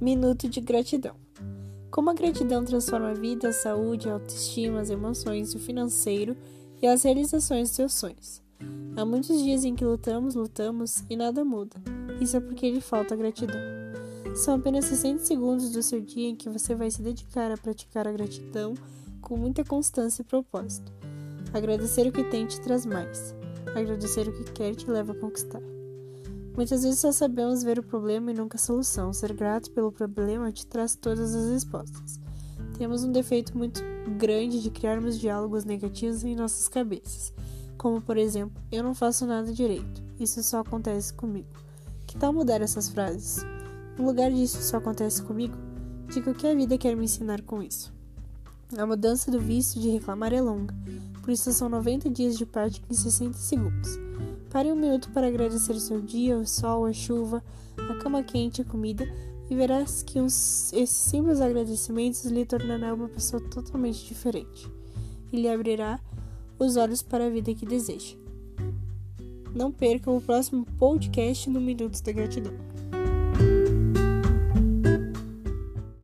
Minuto de gratidão. Como a gratidão transforma a vida, a saúde, a autoestima, as emoções, o financeiro e as realizações dos seus sonhos. Há muitos dias em que lutamos, lutamos e nada muda. Isso é porque lhe falta gratidão. São apenas 60 segundos do seu dia em que você vai se dedicar a praticar a gratidão com muita constância e propósito. Agradecer o que tem te traz mais. Agradecer o que quer te leva a conquistar. Muitas vezes só sabemos ver o problema e nunca a solução. Ser grato pelo problema te traz todas as respostas. Temos um defeito muito grande de criarmos diálogos negativos em nossas cabeças, como por exemplo, eu não faço nada direito, isso só acontece comigo. Que tal mudar essas frases? No lugar disso só acontece comigo, diga o que a vida quer me ensinar com isso. A mudança do vício de reclamar é longa, por isso são 90 dias de prática em 60 segundos. Pare um minuto para agradecer o seu dia, o sol, a chuva, a cama quente, a comida, e verás que uns, esses simples agradecimentos lhe tornarão uma pessoa totalmente diferente e lhe abrirá os olhos para a vida que deseja. Não perca o próximo podcast no Minutos da Gratidão.